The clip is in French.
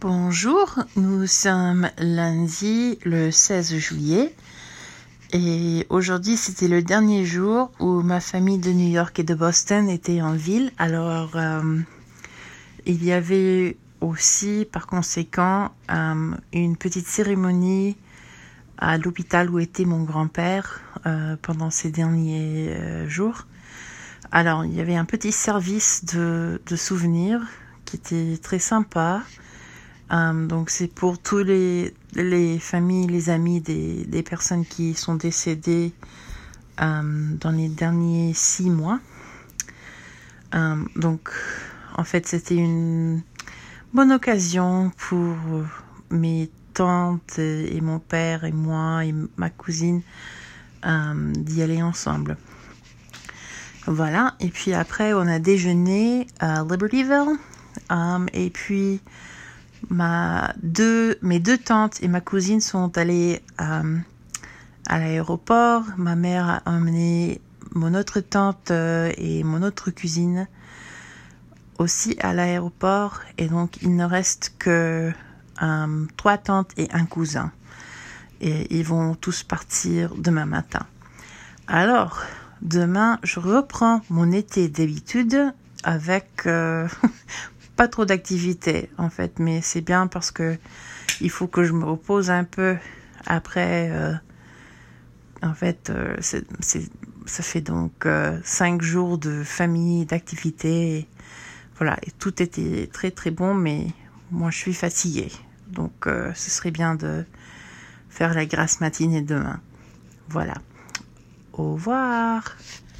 Bonjour, nous sommes lundi le 16 juillet et aujourd'hui c'était le dernier jour où ma famille de New York et de Boston était en ville. Alors euh, il y avait aussi par conséquent euh, une petite cérémonie à l'hôpital où était mon grand-père euh, pendant ces derniers jours. Alors il y avait un petit service de, de souvenirs qui était très sympa. Euh, donc c'est pour tous les, les familles, les amis des, des personnes qui sont décédées euh, dans les derniers six mois. Euh, donc en fait c'était une bonne occasion pour mes tantes et mon père et moi et ma cousine d'y aller ensemble. Voilà, et puis après on a déjeuné à Libertyville et puis ma deux, mes deux tantes et ma cousine sont allées euh, à l'aéroport. Ma mère a emmené mon autre tante euh, et mon autre cousine aussi à l'aéroport. Et donc, il ne reste que euh, trois tantes et un cousin. Et ils vont tous partir demain matin. Alors, demain, je reprends mon été d'habitude avec pas trop d'activité en fait, mais c'est bien parce que il faut que je me repose un peu après. Euh, en fait, euh, c'est, ça fait donc euh, cinq jours de famille, d'activité. Voilà, et tout était très très bon, mais moi je suis fatiguée. Donc ce serait bien de faire la grasse matinée demain. Voilà. Au revoir.